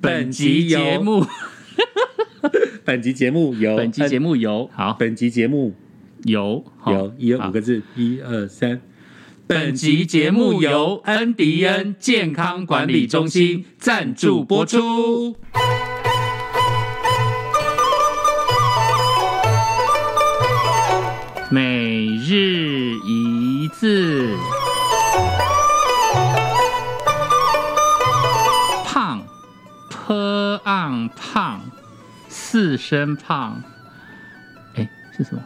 本集节目，本集节目由本集节目由好本集节目由好有一二五个字，一二三。本集节目由恩迪恩健康管理中心赞助播出。每日一字，ang 胖，四声胖，哎，是什么？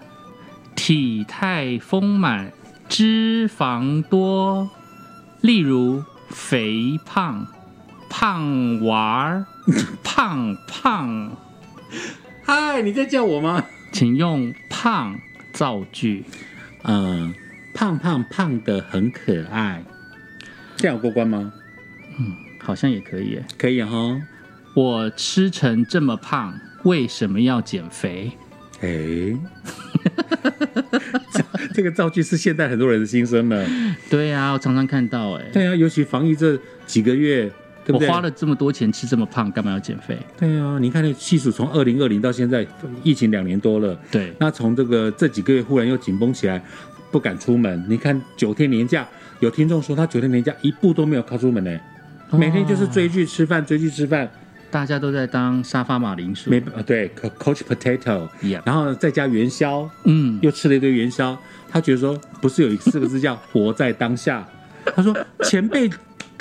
体态丰满，脂肪多，例如肥胖、胖娃儿、胖胖，嗨，你在叫我吗？请用“胖”造句。嗯，胖胖胖的很可爱，这样有过关吗？嗯好像也可以耶。可以哈。我吃成这么胖，为什么要减肥？哎，这 这个造句是现代很多人的心声了。对呀、我常常看到哎。对啊，尤其防疫这几个月，对不对？我花了这么多钱吃这么胖，干嘛要减肥？对啊，你看那系数从二零二零到现在，疫情两年多了。对，那从这个这几个月忽然又紧绷起来，不敢出门。你看九天年假，有听众说他九天年假一步都没有靠出门呢，每天就是追剧吃饭，追剧吃饭，大家都在当沙发马铃薯。没呃对，co-，coach potato，Yeah 然后再加元宵，嗯，又吃了一堆元宵。他觉得说，不是有四个字叫活在当下？他说前辈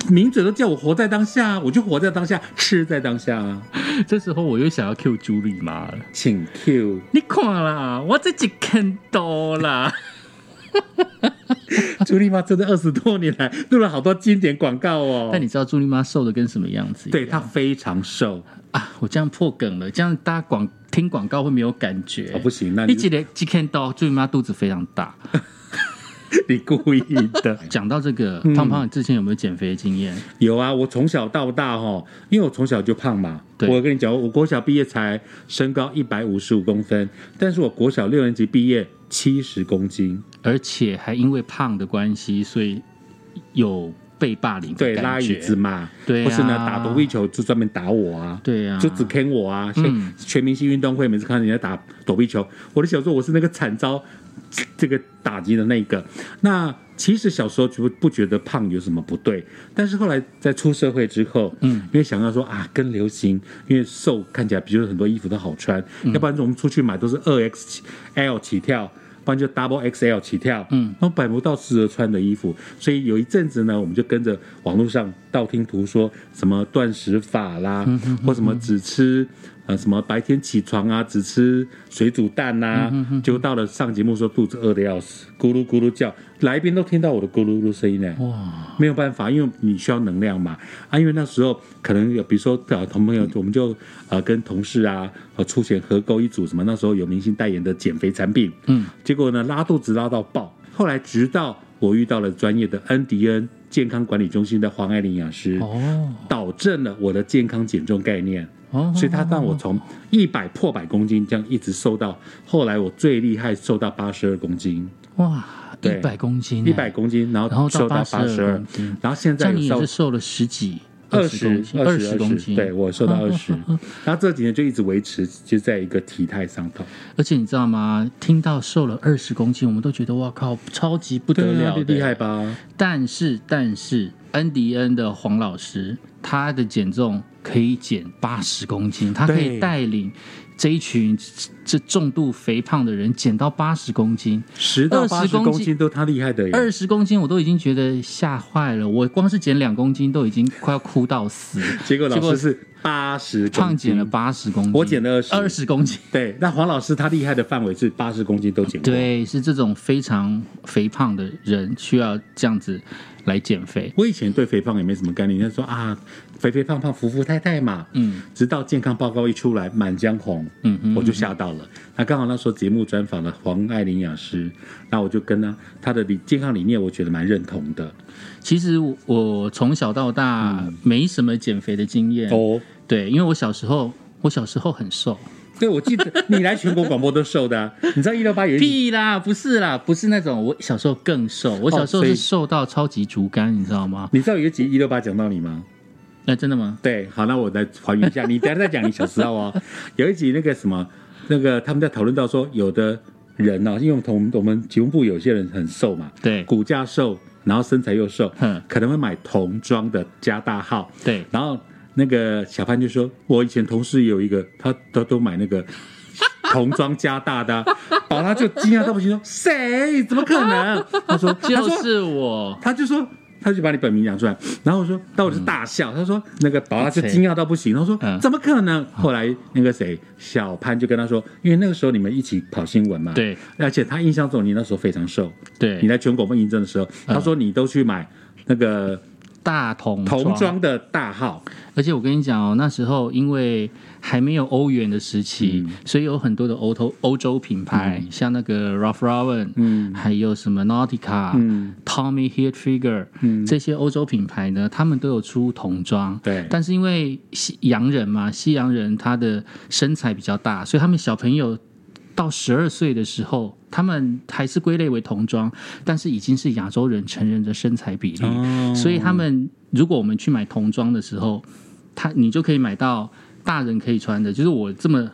名嘴都叫我活在当下，我就活在当下，吃在当下啊。这时候我又想要 Q 朱莉妈了。请 Q。你看啦，我自己看到啦。朱莉妈真的二十多年来录了好多经典广告哦。但你知道朱莉妈瘦的跟什么样子？对她非常瘦啊，我这样破梗了，这样大家广听广告会没有感觉。哦，不行，那你你记得一看到朱莉妈肚子非常大。你故意的。讲到这个嗯胖胖，你之前有没有减肥的经验？有啊，我从小到大哈，因为我从小就胖嘛。对我跟你讲，我国小毕业才身高一百五十五公分，但是我国小六年级毕业七十公斤，而且还因为胖的关系，所以有被霸凌对，拉椅子，嘛，对啊或是呢打躲避球就专门打我啊。对啊，就只坑我啊！全、嗯全明星运动会，每次看到人家打躲避球，我的小时候我是那个惨遭这个打击的那一个。那其实小时候就不觉得胖有什么不对，但是后来在出社会之后，嗯，因为想到说啊跟流行，因为瘦看起来比如很多衣服都好穿，嗯要不然我们出去买都是二 X L 起跳。不然就 double XL 起跳，嗯，然后买不到适合穿的衣服，所以有一阵子呢，我们就跟着网络上道听途说，什么断食法啦，或什么只吃呃什么白天起床啊，只吃水煮蛋呐、结果到了上节目说肚子饿的要死，咕噜咕噜叫，来宾都听到我的咕噜咕噜声音呢，哇，没有办法，因为你需要能量嘛。啊，因为那时候可能有，比如说呃同朋友，我们就呃跟同事啊呃出钱合购一组什么，那时候有明星代言的减肥产品，嗯，结果呢拉肚子拉到爆，后来直到我遇到了专业的恩迪恩健康管理中心的黄爱玲营养师，哦。导正了我的健康减重概念。哦，所以他让我从一百破百公斤这样一直瘦到后来我最厉害瘦到八十二公斤，哇，一百公斤欸，一百公斤，然然后后瘦到八十二公斤，然后现在有瘦是瘦了十几、二十公斤、二十公斤，对我瘦到二十，然后这几年就一直维持就在一个体态上头，而且你知道吗？听到瘦了二十公斤，我们都觉得哇靠，超级不得了厉害吧？但是，但是，恩迪恩的黄老师，他的减重可以减八十公斤，他可以带领这一群这重度肥胖的人减到八十公斤。十到八20十公斤都他厉害的耶，二十公斤我都已经觉得吓坏了，我光是减两公斤都已经快要哭到死，结果老师是八十胖减了八十公斤，我减了20二十公斤。对，那黄老师他厉害的范围是八十公斤都减过，对，是这种非常肥胖的人需要这样子来减肥。我以前对肥胖也没什么概念，就说啊，肥肥胖胖、服服太太嘛。嗯直到健康报告一出来，《满江红》，嗯嗯我就吓到了。那刚好那时候节目专访了黄爱玲营养师，那我就跟他他的理健康理念，我觉得蛮认同的。其实我我从小到大没什么减肥的经验，哦，对，因为我小时候我小时候很瘦，对，我记得 你来全国广播都瘦的、啊，你知道一六八有一屁啦，不是啦，不是那种，我小时候更瘦，我小时候是瘦到超级竹竿，你知道吗？你知道有一集一六八讲到你吗？哎，真的吗？对，好，那我再还原一下，你等下再讲你小时候哦。有一集那个什么，那个他们在讨论到说，有的人呢、因为我们同我们节目部有些人很瘦嘛，对骨架瘦，然后身材又瘦嗯，可能会买童装的加大号，对，然后那个小潘就说，我以前同事有一个，他都都买那个 童装加大的啊，宝拉就惊讶到不行，说谁？怎么可能？他说就是我。他就说，他就把你本名讲出来，然后我说，那我就大笑。他说，那个宝拉就惊讶到不行，他说嗯怎么可能？后来那个谁，小潘就跟他说，因为那个时候你们一起跑新闻嘛，，对。而且他印象中你那时候非常瘦，对。你对，来全国播应征的时候，他说你都去买那个大童童装。的大号，而且我跟你讲哦，那时候因为还没有欧元的时期，嗯。所以有很多的欧洲欧洲品牌，像那个 Ralph Lauren，嗯。还有什么 Nautica、嗯。Tommy Hilfiger，嗯。这些欧洲品牌呢，他们都有出童装。对。但是因为西洋人嘛，西洋人他的身材比较大，所以他们小朋友到十二岁的时候，他们还是归类为童装，但是已经是亚洲人成人的身材比例。哦所以他们如果我们去买童装的时候，他你就可以买到大人可以穿的，就是我这么。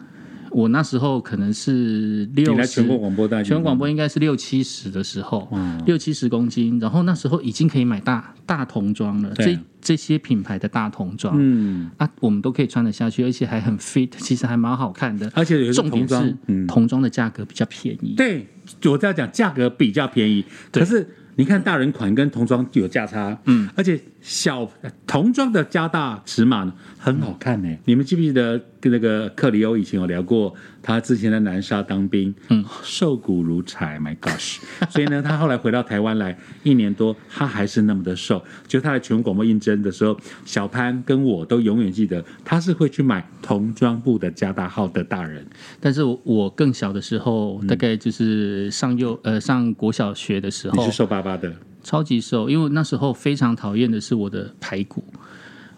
我那时候可能是六十，来全国广播大全国广播应该是六七十的时候，哇六七十公斤，然后那时候已经可以买大大童装了，对这这些品牌的大童装、嗯，啊，我们都可以穿得下去，而且还很 fit，其实还蛮好看的。而且有重点是，嗯，童装的价格比较便宜，对，我在讲价格比较便宜，可是你看大人款跟童装有价差，嗯，而且小童装的加大尺码呢很好看呢。你们记不记得跟那个克里欧以前有聊过，他之前在南沙当兵，嗯，瘦骨如柴，My gosh！所以呢，他后来回到台湾来一年多，他还是那么的瘦。就他来全国广播应征的时候，小潘跟我都永远记得，他是会去买童装部的加大号的大人。但是我我更小的时候，大概就是上幼呃上国小学的时候你是，瘦巴巴的，超级瘦，因为那时候非常讨厌的是我的排骨，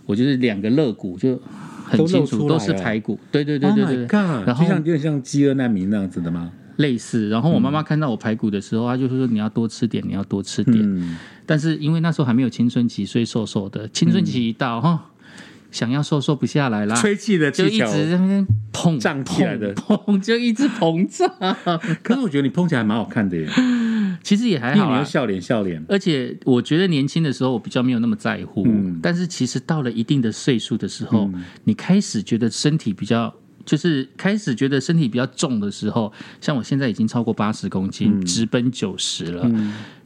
我就是两个肋骨就很清楚都是排骨，对对对 Oh 对对！然后就像有点像饥饿难民那样子的吗？类似。然后我妈妈看到我排骨的时候，她就说你要多吃点，你要多吃点。嗯，但是因为那时候还没有青春期，所以瘦瘦的。青春期一到哈、想要瘦瘦不下来啦，吹气的就一气球。直在那边砰胀起来的砰砰 就一直膨胀。可是我觉得你碰起来蛮好看的耶，其实也还好啦。因为你要笑脸笑脸。而且我觉得年轻的时候我比较没有那么在乎，嗯但是其实到了一定的岁数的时候，你开始觉得身体比较，就是开始觉得身体比较重的时候，像我现在已经超过八十公斤，直奔九十了，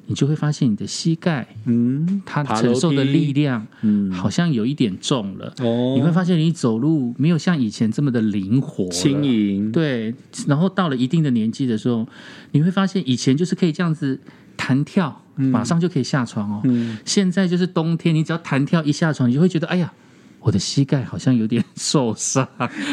你就会发现你的膝盖嗯，它承受的力量，嗯。好像有一点重了。哦，你会发现你走路没有像以前这么的灵活了轻盈，对，然后到了一定的年纪的时候，你会发现以前就是可以这样子弹跳，马上就可以下床哦。嗯。现在就是冬天，你只要弹跳一下床，你就会觉得，哎呀，我的膝盖好像有点受伤，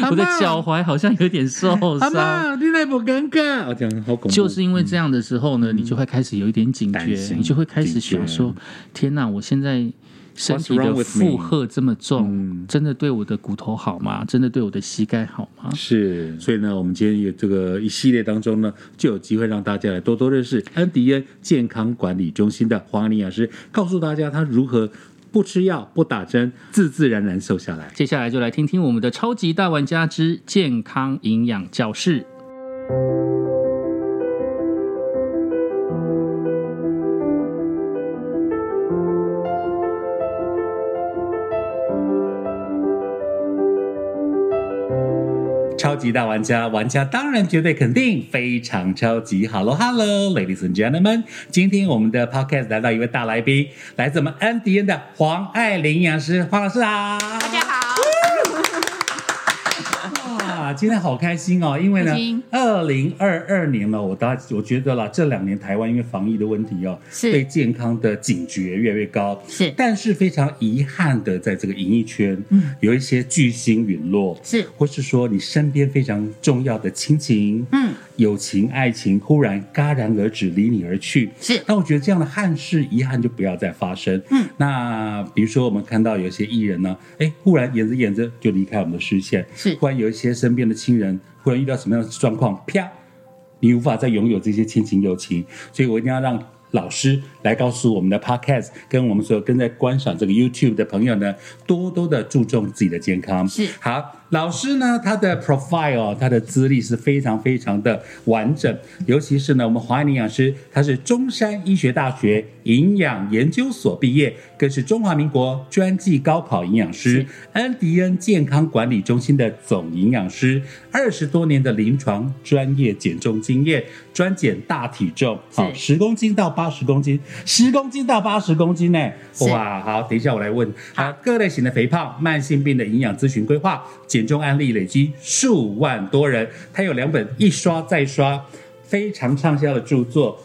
我的脚踝好像有点受阿伤。妈，你那不尴尬？我讲好恐怖，就是因为这样的时候呢，你就会开始有一点警觉，你就会开始想说：天哪，我现在身体的负荷这么重，嗯真的对我的骨头好吗？真的对我的膝盖好吗？是，所以呢，我们今天有这个一系列当中呢，就有机会让大家来多多认识安迪恩健康管理中心的黄安营养师，告诉大家他如何不吃药、不打针，自自然然瘦下来。接下来就来听听我们的超级大玩家之健康营养教室。超级大玩家，玩家当然绝对肯定，非常超级。Hello Hello，Ladies and Gentlemen，今天我们的 Podcast 来到一位大来宾，来自我们 N D N 的黄爱玲营养师，黄老师好。大家好，哇，今天好开心哦，因为呢二零二二年呢，我大我觉得啦，这两年台湾因为防疫的问题哦，是。对健康的警觉越来越高，是。但是非常遗憾的，在这个演艺圈，嗯，有一些巨星陨落，是。或是说你身边非常重要的亲情，嗯，友情、爱情忽然戛然而止，离你而去，是。那我觉得这样的憾事、遗憾就不要再发生。嗯，那比如说我们看到有些艺人呢，哎，忽然演着演着就离开我们的视线，是。忽然有一些身边的亲人忽然遇到什么样的状况，啪，你无法再拥有这些亲情友情，所以我一定要让老师来告诉我们的 Podcast，跟我们所有跟在观赏这个 YouTube 的朋友呢，多多的注重自己的健康。是好。老师呢，他的 profile，他的资历是非常非常的完整，尤其是呢，我们华安营养师，他是中山医学大学营养研究所毕业，更是中华民国专技高考营养师，安迪恩健康管理中心的总营养师，二十多年的临床专业减重经验，专减大体重，好，十公斤到八十公斤，十公斤到八十公斤呢，哇，好，等一下我来问，好，各类型的肥胖、慢性病的营养咨询规划减。减重案例累积数万多人，他有两本一刷再刷非常畅销的著作，《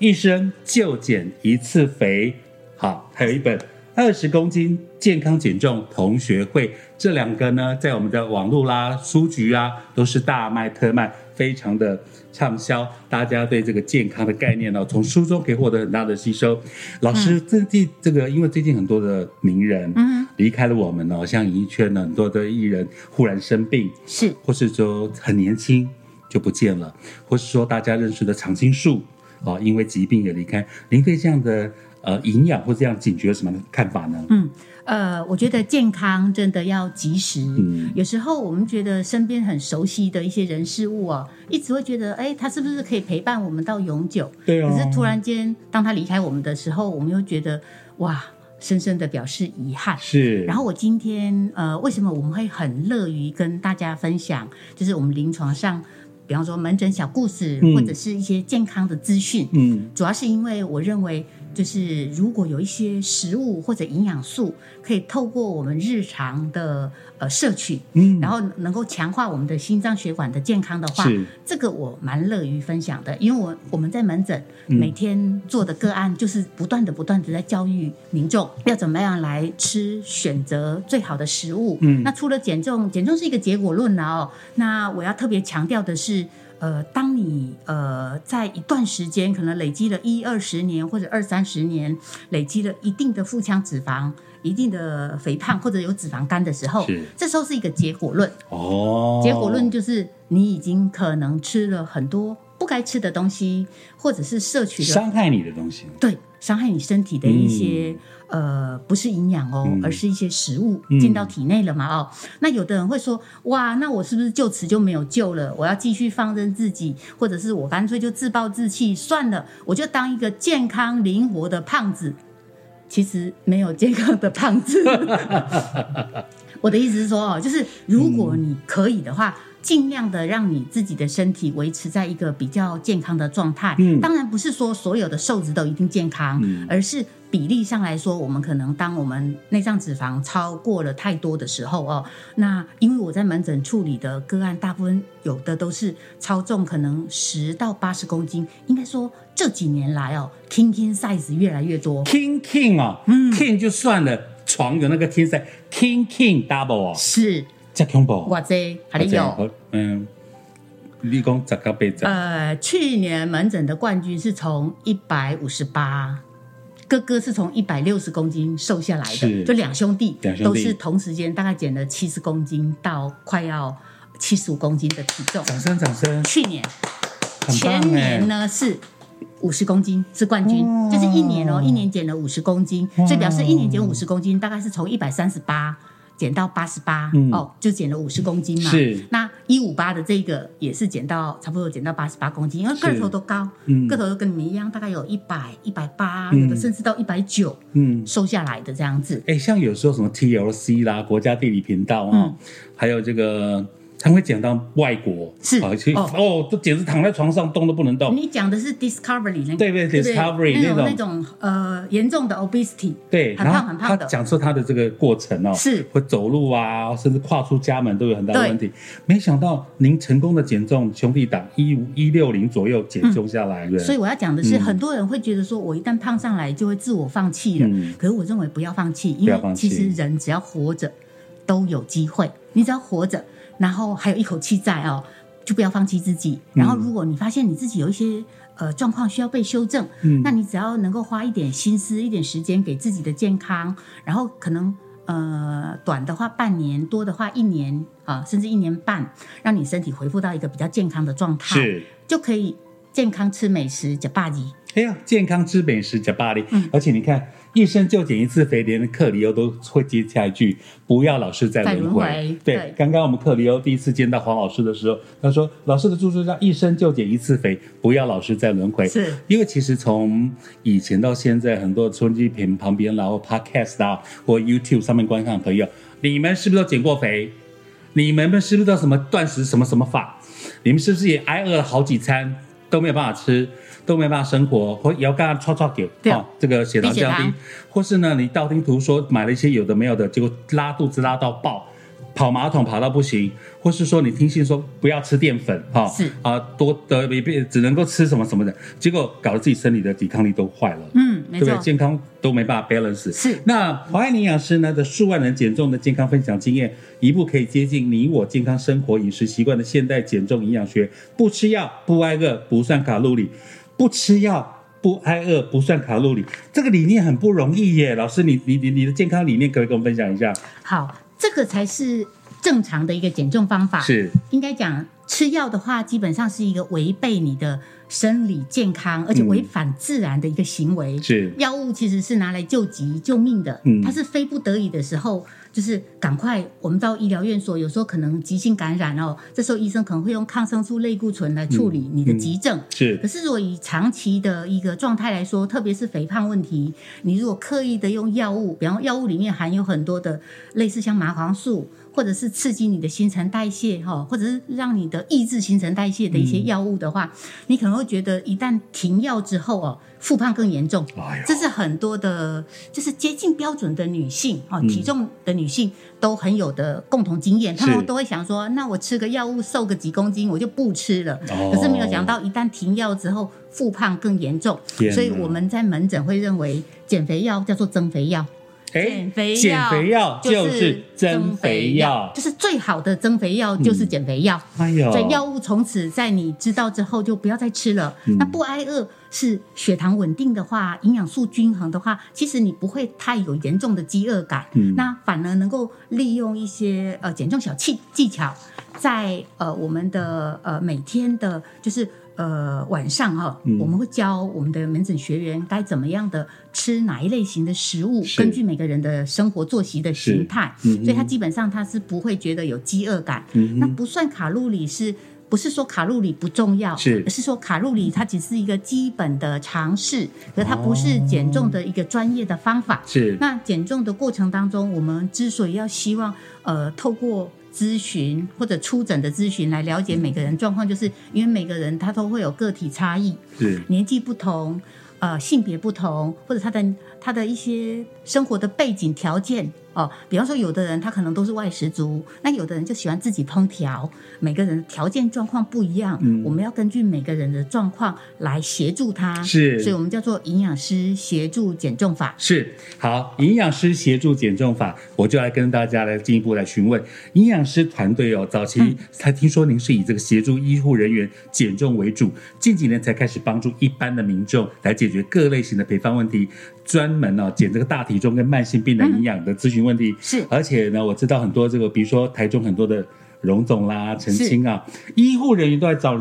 一生就减一次肥》，好，还有一本《二十公斤健康减重同学会》，这两个呢，在我们的网络啦、书局啊，都是大卖特卖，非常的。畅销，大家对这个健康的概念呢，从书中可以获得很大的吸收。老师，最近这个，因为最近很多的名人嗯离开了我们哦，像演艺圈呢很多的艺人忽然生病，是，或是说很年轻就不见了，或是说大家认识的常青树哦，因为疾病也离开。您对这样的呃营养或这样警觉有什么看法呢？嗯。呃，我觉得健康真的要及时。嗯，有时候我们觉得身边很熟悉的一些人事物啊，一直会觉得，哎，他是不是可以陪伴我们到永久？对可是突然间，当他离开我们的时候，我们又觉得，哇，深深的表示遗憾。是。然后我今天，呃，为什么我们会很乐于跟大家分享，就是我们临床上，比方说门诊小故事，或者是一些健康的资讯。嗯。主要是因为我认为。就是如果有一些食物或者营养素可以透过我们日常的呃摄取，嗯，然后能够强化我们的心脏血管的健康的话，这个我蛮乐于分享的。因为我我们在门诊每天做的个案，就是不断的不断的在教育民众要怎么样来吃，选择最好的食物。嗯，那除了减重，减重是一个结果论了哦。那我要特别强调的是。呃，当你呃在一段时间可能累积了一二十年或者二三十年，累积了一定的腹腔脂肪、一定的肥胖或者有脂肪肝的时候，这时候是一个结果论。哦，结果论就是你已经可能吃了很多不该吃的东西，或者是摄取了伤害你的东西。对，伤害你身体的一些。呃，不是营养哦，而是一些食物进到体内了嘛？哦，那有的人会说，哇，那我是不是就此就没有救了？我要继续放任自己，或者是我干脆就自暴自弃算了，我就当一个健康灵活的胖子。其实没有健康的胖子。我的意思是说，哦，就是如果你可以的话。尽量的让你自己的身体维持在一个比较健康的状态。嗯，当然不是说所有的瘦子都一定健康，而是比例上来说，我们可能当我们内脏脂肪超过了太多的时候哦，那因为我在门诊处理的个案，大部分有的都是超重，可能十到八十公斤。应该说这几年来哦，king king size 越来越多。king king 哦，嗯，king 就算了，床有那个 king size，king king double 哦，是。加恐怖，哇塞，还里有，嗯，立功十个倍增。呃，去年门诊的冠军是从一百五十八，哥哥是从一百六十公斤瘦下来的，就两兄弟，都是同时间大概减了七十公斤到快要七十五公斤的体重。掌声，掌声！去年，前年呢是五十公斤是冠军，就是一年哦，一年减了五十公斤，所以表示一年减五十公斤，大概是从一百三十八。减到八十八哦，就减了五十公斤嘛。是，那一五八的这个也是减到差不多减到八十八公斤，因为个头都高，个头都跟你们一样，大概有一百一百八，有的甚至到一百九，嗯，瘦下来的这样子。哎，像有时候什么 TLC 啦，国家地理频道啊，还有这个。他会讲到外国是哦，都简直躺在床上动都不能动。你讲的是 Discovery 那对对 Discovery 那种那种呃严重的 obesity 对，很胖很胖的。讲述他的这个过程哦，是会走路啊，甚至跨出家门都有很大的问题。没想到您成功的减重，兄弟党一五一六零左右减重下来。所以我要讲的是，很多人会觉得说我一旦胖上来就会自我放弃了。可是我认为不要放弃，因为其实人只要活着都有机会，你只要活着。然后还有一口气在哦，就不要放弃自己。然后如果你发现你自己有一些呃状况需要被修正，嗯，那你只要能够花一点心思、一点时间给自己的健康，然后可能呃短的话半年，多的话一年啊，甚至一年半，让你身体恢复到一个比较健康的状态，是。就可以健康吃美食加霸级。哎呀，健康吃美食加巴黎，而且你看，一生就减一次肥，连克里欧都会接下一句：“不要老是在轮回。”对，刚刚我们克里欧第一次见到黄老师的时候，他说：“老师的著作叫一生就减一次肥，不要老是在轮回。”是因为其实从以前到现在，很多收音机屏旁边，然后 Podcast 啊或 YouTube 上面观看的朋友，你们是不是都减过肥？你们是不是都什么断食什么什么法？你们是不是也挨饿了好几餐都没有办法吃？都没办法生活，或也要干刷刷给啊，这个血糖降低，或是呢，你道听途说买了一些有的没有的，结果拉肚子拉到爆，跑马桶跑到不行，或是说你听信说不要吃淀粉，哈，是啊，多的别别只能够吃什么什么的，结果搞得自己身体的抵抗力都坏了，嗯，对不对？健康都没办法 balance。是那华爱营养师呢的数万人减重的健康分享经验，一步可以接近你我健康生活饮食习惯的现代减重营养学，不吃药不挨饿不算卡路里，不吃药。不挨饿不算卡路里，这个理念很不容易耶。老师，你你你你的健康理念可以跟我们分享一下？好，这个才是正常的一个减重方法。是，应该讲吃药的话，基本上是一个违背你的生理健康，而且违反自然的一个行为。是，药物其实是拿来救急救命的，它是非不得已的时候。就是赶快，我们到医疗院所，有时候可能急性感染哦，这时候医生可能会用抗生素、类固醇来处理你的急症。是，可是如果以长期的一个状态来说，特别是肥胖问题，你如果刻意的用药物，比方药物里面含有很多的类似像麻黄素。或者是刺激你的新陈代谢哈，或者是让你的抑制新陈代谢的一些药物的话，你可能会觉得一旦停药之后哦，复胖更严重。这是很多的，就是接近标准的女性哦，体重的女性都很有的共同经验，她们都会想说，那我吃个药物瘦个几公斤，我就不吃了。可是没有想到，一旦停药之后，复胖更严重。所以我们在门诊会认为，减肥药叫做增肥药。减肥药，减肥药就是增肥药，就是最好的增肥药，就是减肥药。哎呦，所以药物从此在你知道之后就不要再吃了。那不挨饿是血糖稳定的话，营养素均衡的话，其实你不会太有严重的饥饿感。那反而能够利用一些呃减重小技技巧，在呃我们的呃每天的，就是。呃，晚上哈，我们会教我们的门诊学员该怎么样的吃哪一类型的食物，根据每个人的生活作息的形态，所以他基本上他是不会觉得有饥饿感。那不算卡路里，是不是说卡路里不重要？是，而是说卡路里它只是一个基本的尝试，可它不是减重的一个专业的方法。是，那减重的过程当中，我们之所以要希望呃透过。咨询或者出诊的咨询来了解每个人状况，就是因为每个人他都会有个体差异，是年纪不同，呃，性别不同，或者他的他的一些生活的背景条件。哦，比方说，有的人他可能都是外食族，那有的人就喜欢自己烹调。每个人条件状况不一样，嗯，我们要根据每个人的状况来协助他。是，所以我们叫做营养师协助减重法。是，好，营养师协助减重法，我就来跟大家来进一步来询问营养师团队哦。早期才听说您是以这个协助医护人员减重为主，近几年才开始帮助一般的民众来解决各类型的肥胖问题，专门哦减这个大体重跟慢性病的营养的咨询。问题。是，而且呢，我知道很多这个，比如说台中很多的荣总啦、陈清啊，医护人员都在找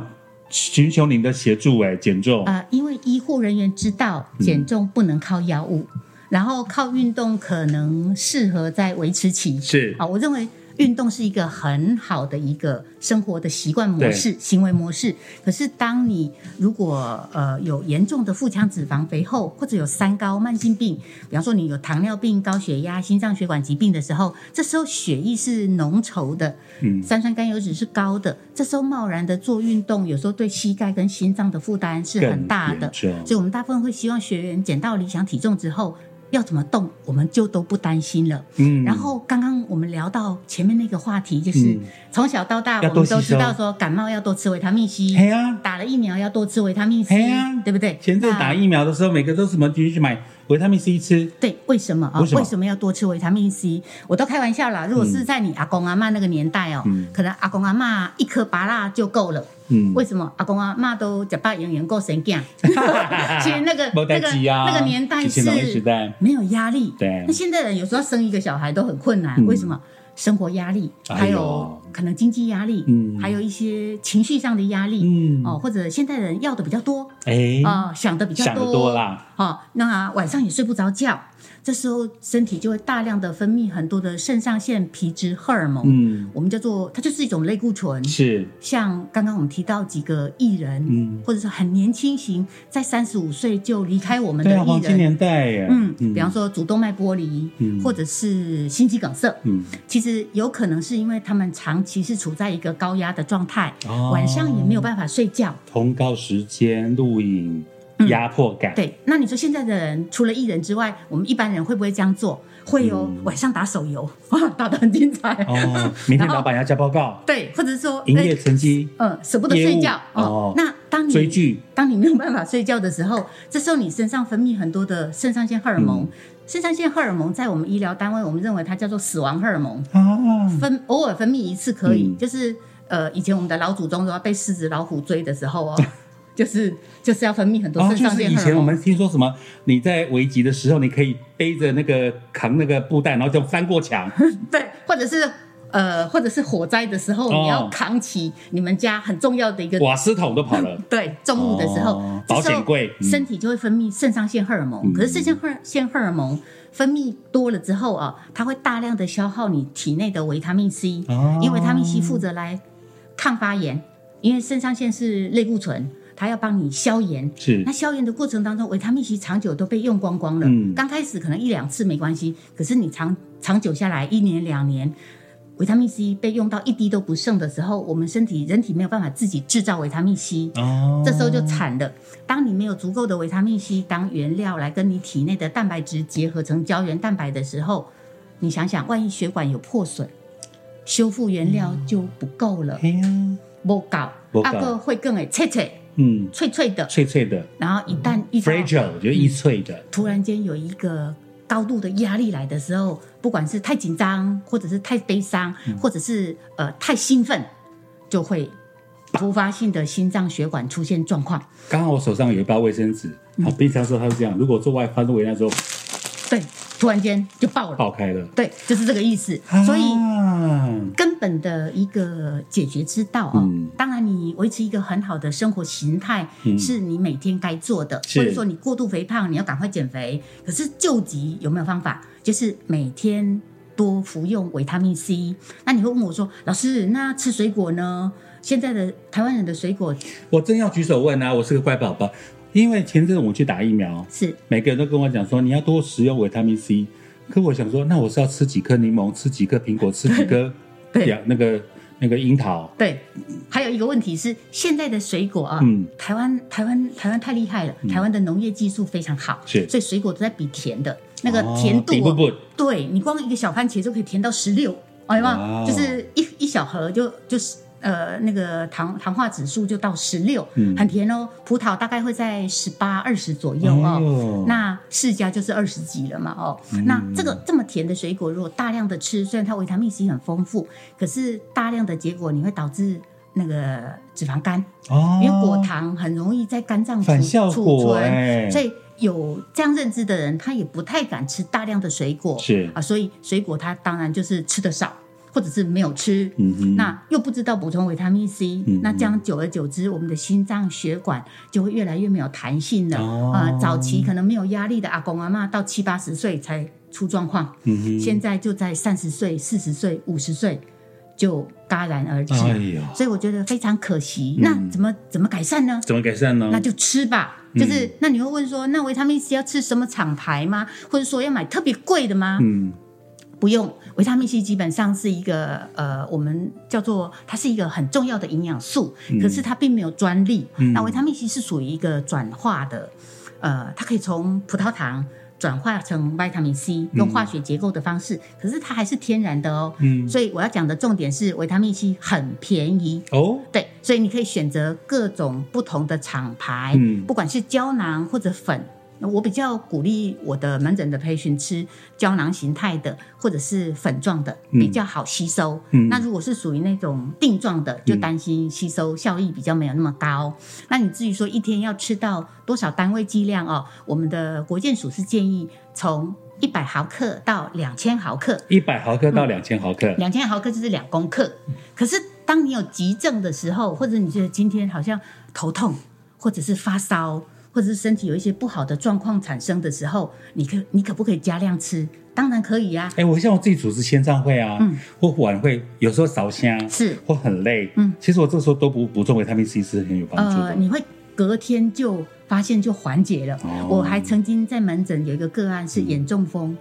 寻求您的协助，哎，减重。啊，因为医护人员知道减重不能靠药物，然后靠运动可能适合在维持期，是。啊，我认为。运动是一个很好的一个生活的习惯模式、行为模式。可是，当你如果呃有严重的腹腔脂肪肥厚，或者有三高慢性病，比方说你有糖尿病、高血压、心脏血管疾病的时候，这时候血液是浓稠的，嗯，三酸甘油脂是高的，这时候贸然的做运动，有时候对膝盖跟心脏的负担是很大的。所以，我们大部分会希望学员减到理想体重之后。要怎么动，我们就都不担心了。嗯，然后刚刚我们聊到前面那个话题，就是从小到大，我们都知道说感冒要多吃维他命 C，打了疫苗要多吃维他命 C，对不对？前阵打疫苗的时候，每个都什么去去买维他命 C 吃？对，为什么啊？为什么要多吃维他命 C？我都开玩笑啦。如果是在你阿公阿妈那个年代哦，可能阿公阿妈一颗拔蜡就够了。嗯，为什么阿公阿妈都假扮演员够神干？其实那个那个那个年代是没有压力。对，那现在人有时候生一个小孩都很困难，为什么？生活压力，还有可能经济压力，嗯，还有一些情绪上的压力，嗯，哦，或者现代人要的比较多，哎，啊，想的比较多，多啦，哦，那晚上也睡不着觉。这时候身体就会大量的分泌很多的肾上腺皮质荷尔蒙，嗯，我们叫做它就是一种类固醇，是。像刚刚我们提到几个艺人，嗯，或者是很年轻型，在三十五岁就离开我们的艺人，黄金年代，嗯，比方说主动脉剥离，嗯，或者是心肌梗塞，嗯，其实有可能是因为他们长期是处在一个高压的状态，晚上也没有办法睡觉，通告时间录影。压迫感。对，那你说现在的人除了艺人之外，我们一般人会不会这样做？会哦，晚上打手游，哇，打的很精彩。哦，明天老板要交报告。对，或者是说营业成绩，嗯，舍不得睡觉。哦，那当你追剧，当你没有办法睡觉的时候，这时候你身上分泌很多的肾上腺荷尔蒙。肾上腺荷尔蒙在我们医疗单位，我们认为它叫做死亡荷尔蒙。哦，分偶尔分泌一次可以，就是呃，以前我们的老祖宗都要被狮子老虎追的时候哦。就是就是要分泌很多肾上腺以前我们听说什么？你在危急的时候，你可以背着那个扛那个布袋，然后就翻过墙。对，或者是呃，或者是火灾的时候，你要扛起你们家很重要的一个瓦斯桶都跑了。对，重物的时候，保险柜，身体就会分泌肾上腺荷尔蒙。可是肾上腺荷尔蒙分泌多了之后啊，它会大量的消耗你体内的维他命 C，因为维他命 C 负责来抗发炎，因为肾上腺是类固醇。它要帮你消炎，是那消炎的过程当中，维他命 C 长久都被用光光了。嗯，刚开始可能一两次没关系，可是你长长久下来，一年两年，维他命 C 被用到一滴都不剩的时候，我们身体人体没有办法自己制造维他命 C，哦，这时候就惨了。当你没有足够的维他命 C 当原料来跟你体内的蛋白质结合成胶原蛋白的时候，你想想，万一血管有破损，修复原料就不够了。哎呀，不搞，阿哥会更诶脆脆。嗯，脆脆的，脆脆的。然后一旦一 fragile 就易脆的。突然间有一个高度的压力来的时候，不管是太紧张，或者是太悲伤，或者是呃太兴奋，就会突发性的心脏血管出现状况。刚好我手上有一包卫生纸，好，平常说他是这样，如果做外翻围那时候，对。突然间就爆了，爆开了。对，就是这个意思。所以根本的一个解决之道啊，当然你维持一个很好的生活形态是你每天该做的，或者说你过度肥胖，你要赶快减肥。可是救急有没有方法？就是每天多服用维他命 C。那你会问我说，老师，那吃水果呢？现在的台湾人的水果，我正要举手问啊，我是个乖宝宝。因为前阵我去打疫苗，是每个人都跟我讲说你要多食用维他命 C。可我想说，那我是要吃几颗柠檬，吃几颗苹果，吃几颗对那个那个樱桃。对，还有一个问题是，现在的水果啊，嗯，台湾台湾台湾太厉害了，台湾的农业技术非常好，是，所以水果都在比甜的，那个甜度，对你光一个小番茄就可以甜到十六，哎吗？就是一一小盒就就是。呃，那个糖糖化指数就到十六，很甜哦。葡萄大概会在十八、二十左右哦。那释迦就是二十几了嘛哦。那这个这么甜的水果，如果大量的吃，虽然它维他命 C 很丰富，可是大量的结果你会导致那个脂肪肝哦。因为果糖很容易在肝脏储储存，所以有这样认知的人，他也不太敢吃大量的水果是啊。所以水果它当然就是吃的少。或者是没有吃，那又不知道补充维他命 C，那这样久而久之，我们的心脏血管就会越来越没有弹性了。啊，早期可能没有压力的阿公阿妈，到七八十岁才出状况，嗯现在就在三十岁、四十岁、五十岁就戛然而止。所以我觉得非常可惜。那怎么怎么改善呢？怎么改善呢？那就吃吧。就是那你会问说，那维他命 C 要吃什么厂牌吗？或者说要买特别贵的吗？嗯。不用，维他命 C 基本上是一个呃，我们叫做它是一个很重要的营养素，可是它并没有专利。那维他命 C 是属于一个转化的，呃，它可以从葡萄糖转化成维他命 C，用化学结构的方式，可是它还是天然的哦。嗯，所以我要讲的重点是维他命 C 很便宜哦。对，所以你可以选择各种不同的厂牌，不管是胶囊或者粉。我比较鼓励我的门诊的培训吃胶囊形态的，或者是粉状的，比较好吸收。那如果是属于那种定状的，就担心吸收效益比较没有那么高。那你至于说一天要吃到多少单位剂量哦，我们的国健署是建议从一百毫克到两千毫克，一百毫克到两千毫克，两千毫克就是两公克。可是当你有急症的时候，或者你觉得今天好像头痛，或者是发烧，或者是身体有一些不好的状况产生的时候，你可你可不可以加量吃？当然可以呀、哎，我像我自己主持签唱会啊，嗯。或晚会，有时候烧香是。或很累，嗯，其实我这时候都不补充维他命 C 是很有帮助的。呃，你会隔天就发现就缓解了。哦。我还曾经在门诊有一个个案是眼中风，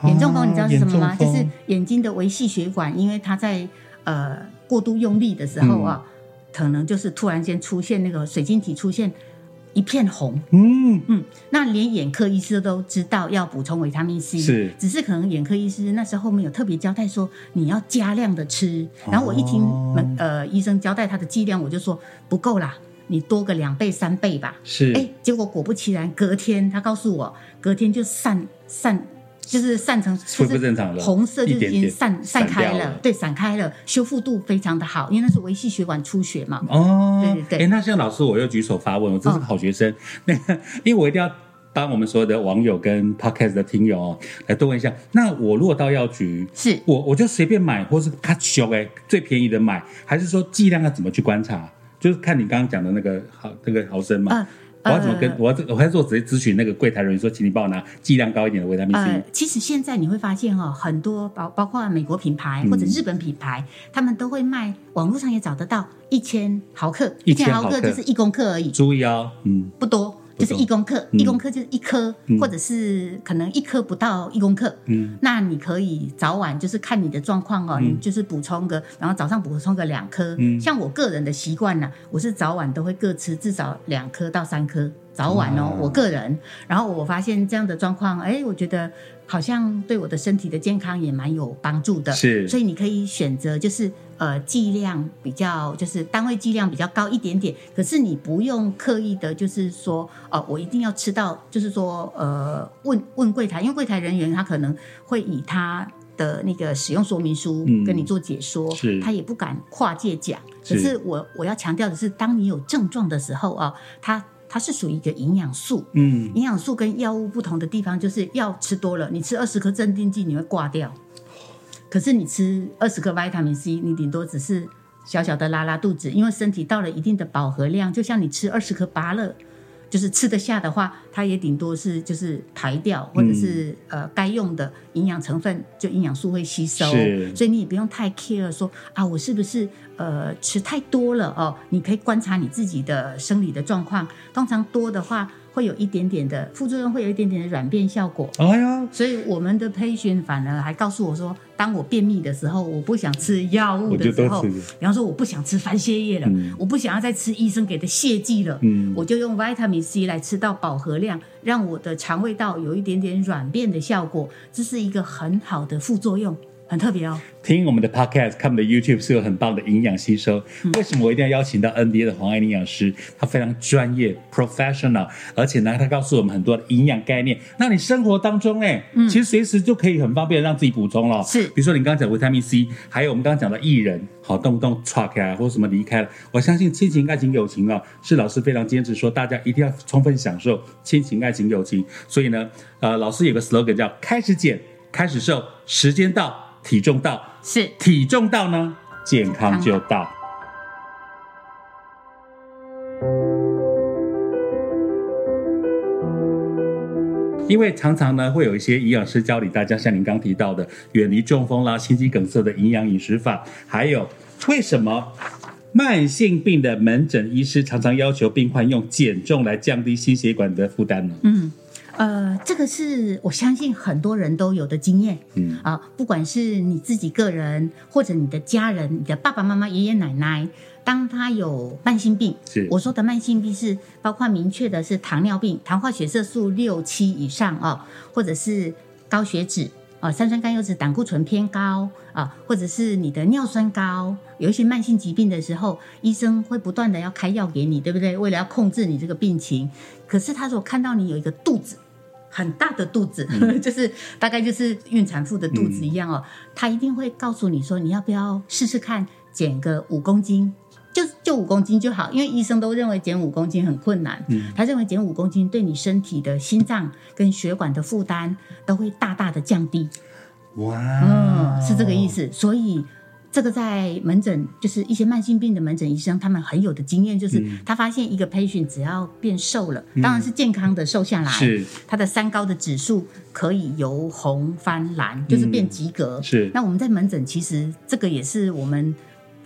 哦眼中风你知道是什么吗？就是眼睛的维系血管，因为它在呃过度用力的时候啊，嗯。可能就是突然间出现那个水晶体出现一片红。嗯，嗯，那连眼科医师都知道要补充维他命 C，是只是可能眼科医师那时候没有特别交代说你要加量的吃。然后我一听哦门、呃医生交代他的剂量，我就说不够啦，你多个两倍三倍吧。是，哎，结果果不其然，隔天他告诉我，隔天就散散，就是散成恢复正常了红色就已经散散开了，对，散开了，修复度非常的好，因为那是维系血管出血嘛。哦，对对对哎，那像老师，我又举手发问，我真是个好学生。那个，因为我一定要帮我们所有的网友跟 podcast 的听友哦，来多问一下。那我如果到药局，是我我就随便买，或是看修哎最便宜的买，还是说剂量要怎么去观察？就是看你刚刚讲的那个毫那个毫升嘛。呃我要怎么跟呃我要我还是说直接咨询那个柜台人员说，请你帮我拿剂量高一点的维他命 C。呃，其实现在你会发现哦，很多包包括美国品牌嗯或者日本品牌，他们都会卖，网络上也找得到一千毫克，1000千毫克。就是一公克而已，注意哦，嗯，不多，就是一公克，嗯一公克就是一颗，或者是可能一颗不到一公克。嗯，那你可以早晚就是看你的状况哦，你就是补充个，然后早上补充个两颗。嗯像我个人的习惯呢，我是早晚都会各吃至少两颗到三颗，早晚哦，哦我个人。然后我发现这样的状况，哎，我觉得好像对我的身体的健康也蛮有帮助的。是所以你可以选择就是呃剂量比较就是单位剂量比较高一点点，可是你不用刻意的，就是说哦、我一定要吃到，就是说呃问问柜台，因为柜台人员他可能会以他。的那个使用说明书嗯跟你做解说，是他也不敢跨界讲。可是是我我要强调的是，当你有症状的时候啊，它它是属于一个营养素，嗯，营养素跟药物不同的地方，就是药吃多了，你吃二十颗镇定剂你会挂掉，可是你吃二十克维他命 C，你顶多只是小小的拉拉肚子，因为身体到了一定的饱和量，就像你吃二十颗芭乐。就是吃得下的话，它也顶多是就是排掉，或者是、呃该用的营养成分就营养素会吸收，所以你也不用太 care 说啊我是不是呃吃太多了哦？你可以观察你自己的生理的状况，通常多的话会有一点点的副作用，会有一点点的软便效果。哎呀，所以我们的培训反而还告诉我说，当我便秘的时候，我不想吃药物的时候，比方说我不想吃番泻叶了，嗯。我不想要再吃医生给的泻剂了，嗯。我就用 vitamin C 来吃到饱和量，让我的肠胃道有一点点软便的效果，这是一个很好的副作用，很特别哦。听我们的 podcast，看我们的 YouTube 是有很棒的营养吸收。嗯为什么我一定要邀请到 NBA 的黄爱玲营养师？他非常专业 professional，而且呢，他告诉我们很多的营养概念。那你生活当中，哎、其实随时就可以很方便地让自己补充了。嗯是比如说你刚刚讲维他命 C，还有我们刚刚讲的艺人，好动不动 truck 啊，或者什么离开了。我相信亲情、爱情、友情啊，是老师非常坚持说，大家一定要充分享受亲情、爱情、友情。所以呢，呃，老师有个 slogan 叫“开始减，开始瘦，时间到，体重到”。是体重到呢，健康就到。因为常常呢，会有一些营养师教你大家，像您刚提到的，远离中风啦、心肌梗塞的营养饮食法，还有为什么慢性病的门诊医师常常要求病患用减重来降低心血管的负担呢？嗯，呃，这个是我相信很多人都有的经验。嗯啊，不管是你自己个人，或者你的家人、你的爸爸妈妈、爷爷奶奶，当他有慢性病，是我说的慢性病是包括明确的是糖尿病，糖化血色素六七以上哦，或者是高血脂。啊，三酸甘油脂、胆固醇偏高啊，或者是你的尿酸高，有一些慢性疾病的时候，医生会不断的要开药给你，对不对？为了要控制你这个病情，可是他如果看到你有一个肚子很大的肚子，就是大概就是孕产妇的肚子一样哦，他一定会告诉你说，你要不要试试看减个五公斤，就就五公斤就好，因为医生都认为减五公斤很困难。嗯，他认为减五公斤对你身体的心脏跟血管的负担都会大大的降低。哇，嗯，是这个意思。所以这个在门诊，就是一些慢性病的门诊医生，他们很有的经验，就是他发现一个 patient 只要变瘦了，当然是健康的瘦下来，是。他的三高的指数可以由红翻蓝，就是变及格。是。那我们在门诊其实这个也是我们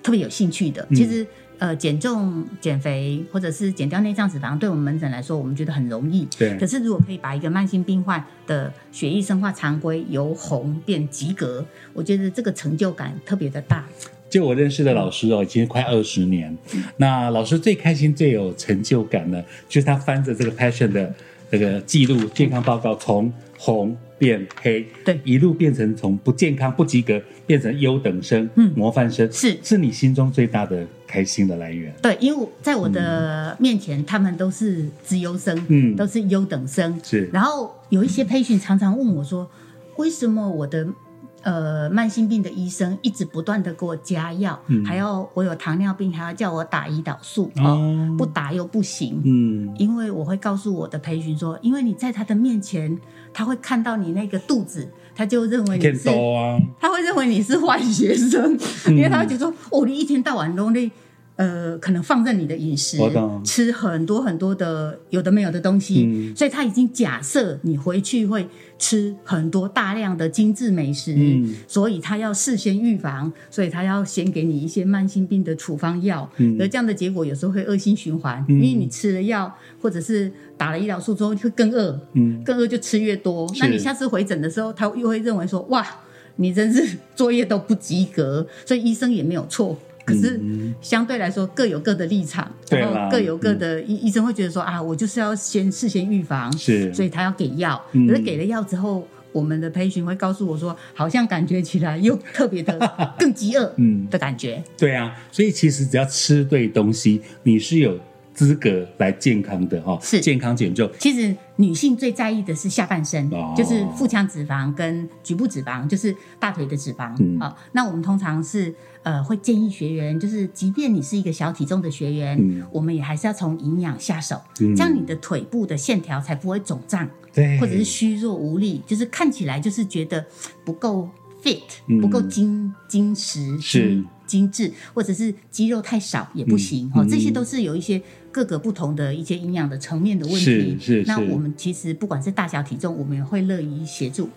特别有兴趣的。其实呃，减重、减肥或者是减掉内脏脂肪，对我们门诊来说，我们觉得很容易。对可是如果可以把一个慢性病患的血液生化常规由红变及格，我觉得这个成就感特别的大。就我认识的老师哦，已经快二十年。那老师最开心、最有成就感呢，就是他翻着这个 Passion 的这个记录健康报告，从红变黑，对。一路变成从不健康、不及格变成优等生、嗯。模范生，是。是你心中最大的开心的来源。对，因为我在我的面前，他们都是资优生，嗯。都是优等生。是。然后有一些培训常常问我说，为什么我的呃慢性病的医生一直不断的给我加药，嗯。还要我有糖尿病还要叫我打胰岛素哦。不打又不行。嗯，因为我会告诉我的培训说，因为你在他的面前，他会看到你那个肚子，他就认为你见是他会认为你是坏学生，嗯。因为他会觉得说，哦，你一天到晚都那呃，可能放任你的饮食，吃很多很多的有的没有的东西，嗯。所以他已经假设你回去会吃很多大量的精致美食，嗯。所以他要事先预防，所以他要先给你一些慢性病的处方药，嗯。而这样的结果有时候会恶性循环，因为你吃了药或者是打了胰岛素之后会更饿，嗯，更饿就吃越多，那你下次回诊的时候，他又会认为说，哇，你真是作业都不及格，所以医生也没有错。可是相对来说各有各的立场，然后各有各的医医生会觉得说啊，我就是要先事先预防，是所以他要给药。嗯可是给了药之后，我们的培训会告诉我说，好像感觉起来又特别的 更饥饿嗯的感觉。对啊，所以其实只要吃对东西，你是有资格来健康的哈、是。健康减重。其实女性最在意的是下半身，哦。就是腹腔脂肪跟局部脂肪，就是大腿的脂肪啊、嗯那我们通常是呃会建议学员，就是即便你是一个小体重的学员，嗯。我们也还是要从营养下手，嗯。这样你的腿部的线条才不会肿胀，对，或者是虚弱无力，就是看起来就是觉得不够 fit，、嗯。不够精精实、是精精致，或者是肌肉太少也不行、哦，嗯这些都是有一些各个不同的一些营养的层面的问题。是是是那我们其实不管是大小体重，我们也会乐于协助。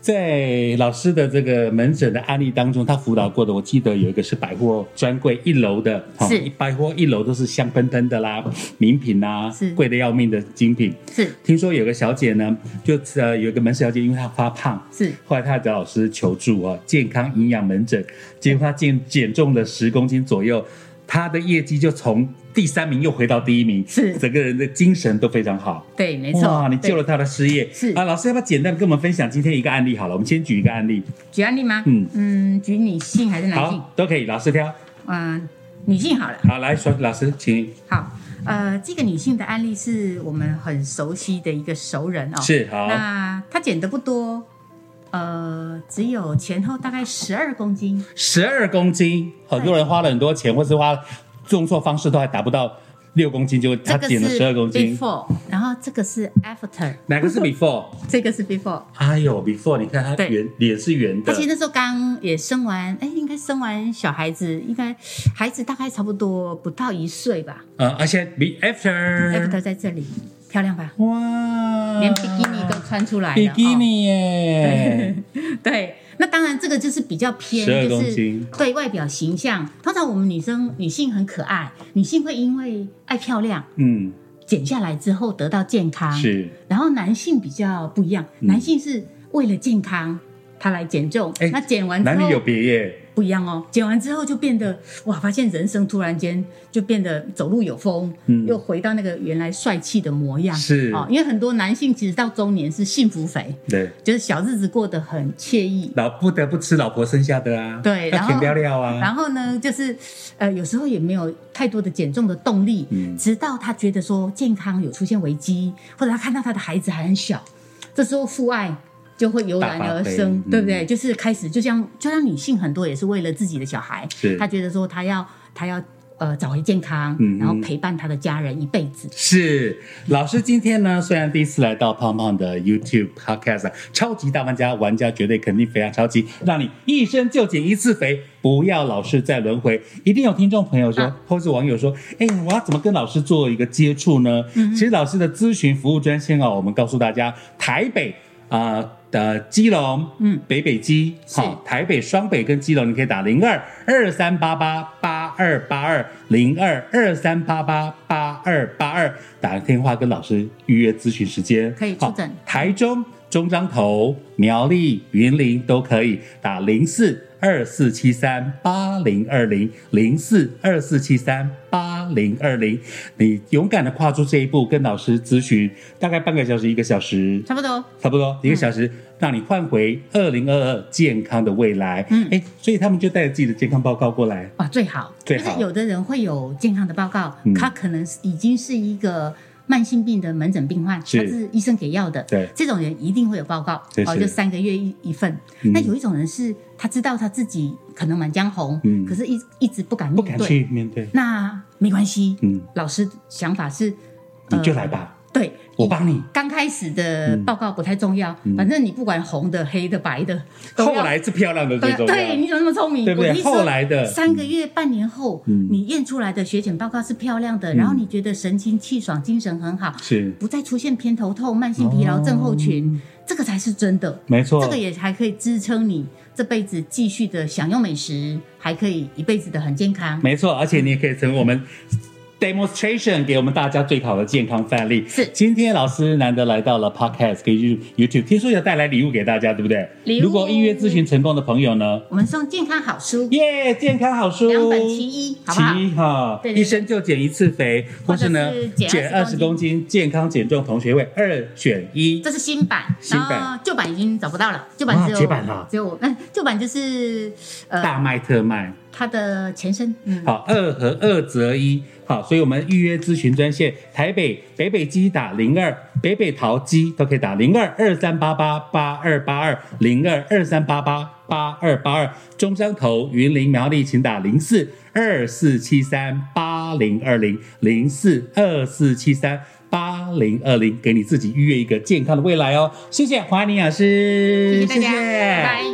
在老师的这个门诊的案例当中，他辅导过的，我记得有一个是百货专柜一楼的，哈是百货一楼都是香喷喷的啦，名品啊是，贵的要命的精品。是。听说有个小姐呢，就呃有一个门市小姐，因为她发胖，是。后来她找老师求助啊，健康营养门诊，结果她减减重了十公斤左右，她的业绩就从第三名又回到第一名，是整个人的精神都非常好。对，没哇，错。对你救了他的事业。是啊，老师要不要简单的跟我们分享今天一个案例好了？我们先举一个案例，举案例吗？嗯嗯，举女性还是男性？好，都可以，老师挑。嗯、女性好了。好，来说，老师请。好，呃，这个女性的案例是我们很熟悉的一个熟人哦。是好，那她减的不多，呃，只有前后大概十二公斤。十二公斤，很多人花了很多钱，或是花用错方式都还达不到六公斤，就他这个减了十二公斤。before，然后这个是 after，哪个是 before？这个是 before。哎呦，before，你看他圆脸是圆的而且，那时候刚也生完，哎，应该生完小孩子，应该孩子大概差不多不到一岁吧。呃，而且 be after，after 在这里，漂亮吧？哇，连比基尼都穿出来了。比基哦。尼耶，对，那当然这个就是比较偏，就是对外表形象。通常我们女生女性很可爱，女性会因为爱漂亮嗯，减下来之后得到健康，是，然后男性比较不一样，男性是为了健康他来减重，哎那减完之后男女有别耶，不一样哦，减完之后就变得哇，发现人生突然间就变得走路有风，嗯。又回到那个原来帅气的模样。是。哦，因为很多男性其实到中年是幸福肥，对，就是小日子过得很惬意。老不得不吃老婆生下的啊，要对然后甜料料啊，然后呢，就是呃，有时候也没有太多的减重的动力，嗯。直到他觉得说健康有出现危机，或者他看到他的孩子还很小，这时候父爱就会油然而生挥，对不对？就是开始，就像就像女性很多也是为了自己的小孩，是她觉得说她要她要呃找回健康，然后陪伴他的家人一辈子。是老师今天呢，虽然第一次来到胖胖的 YouTube Podcast，超级大玩家，玩家绝对肯定非常超级，让你一生就减一次肥，不要老是再轮回。一定有听众朋友说，或是网友说，哎，我要怎么跟老师做一个接触呢？其实老师的咨询服务专线啊，我们告诉大家，台北啊。的基隆，嗯，北北基，好，台北双北跟基隆，你可以打零二二三八八八二八二零二二三八八八二八二，打个电话跟老师预约咨询时间，可以出诊。台中中彰头、苗栗、云林都可以打零四。二四七三八零二零零四二四七三八零二零，你勇敢的跨出这一步，跟老师咨询，大概半个小时一个小时，差不多，差不多一个小时，让你换回二零二二健康的未来。嗯，哎，所以他们就带着自己的健康报告过来，哇，最好，最好。有的人会有健康的报告，他可能已经是一个。慢性病的门诊病患，他是医生给药的，对，这种人一定会有报告，哦，就三个月一一份。那有一种人是，他知道他自己可能满江红，嗯，可是一一直不敢面对，不敢去面对。那没关系，嗯，老师想法是，你就来吧。对，我帮你。刚开始的报告不太重要，反正你不管红的、黑的、白的，后来是漂亮的最重要。对，你怎么那么聪明？对不对？后来的三个月、半年后，你验出来的血检报告是漂亮的，然后你觉得神清气爽、精神很好，是不再出现偏头痛、慢性疲劳症候群，这个才是真的。没错，这个也还可以支撑你这辈子继续的享用美食，还可以一辈子的很健康。没错，而且你也可以成为我们。Demonstration 给我们大家最好的健康范例。是，今天老师难得来到了 podcast，可以 YouTube，听说要带来礼物给大家，对不对？礼物。如果预约咨询成功的朋友呢？我们送健康好书。耶，健康好书。两本其一，好不好？其一哈，一生就减一次肥，或是呢减二十公斤，健康减重同学会二选一。这是新版，新版，旧版已经找不到了，旧版只有绝版了，只有嗯，旧版就是呃大卖特卖。它的前身，嗯，好，二和二择一，好，所以我们预约咨询专线，台北北北基打零二，北北桃机都可以打零二二三八八八二八二零二二三八八八二八二，中山头云林苗栗请打零四二四七三八零二零零四二四七三八零二零，给你自己预约一个健康的未来哦，谢谢华宁老师，谢谢大家，拜。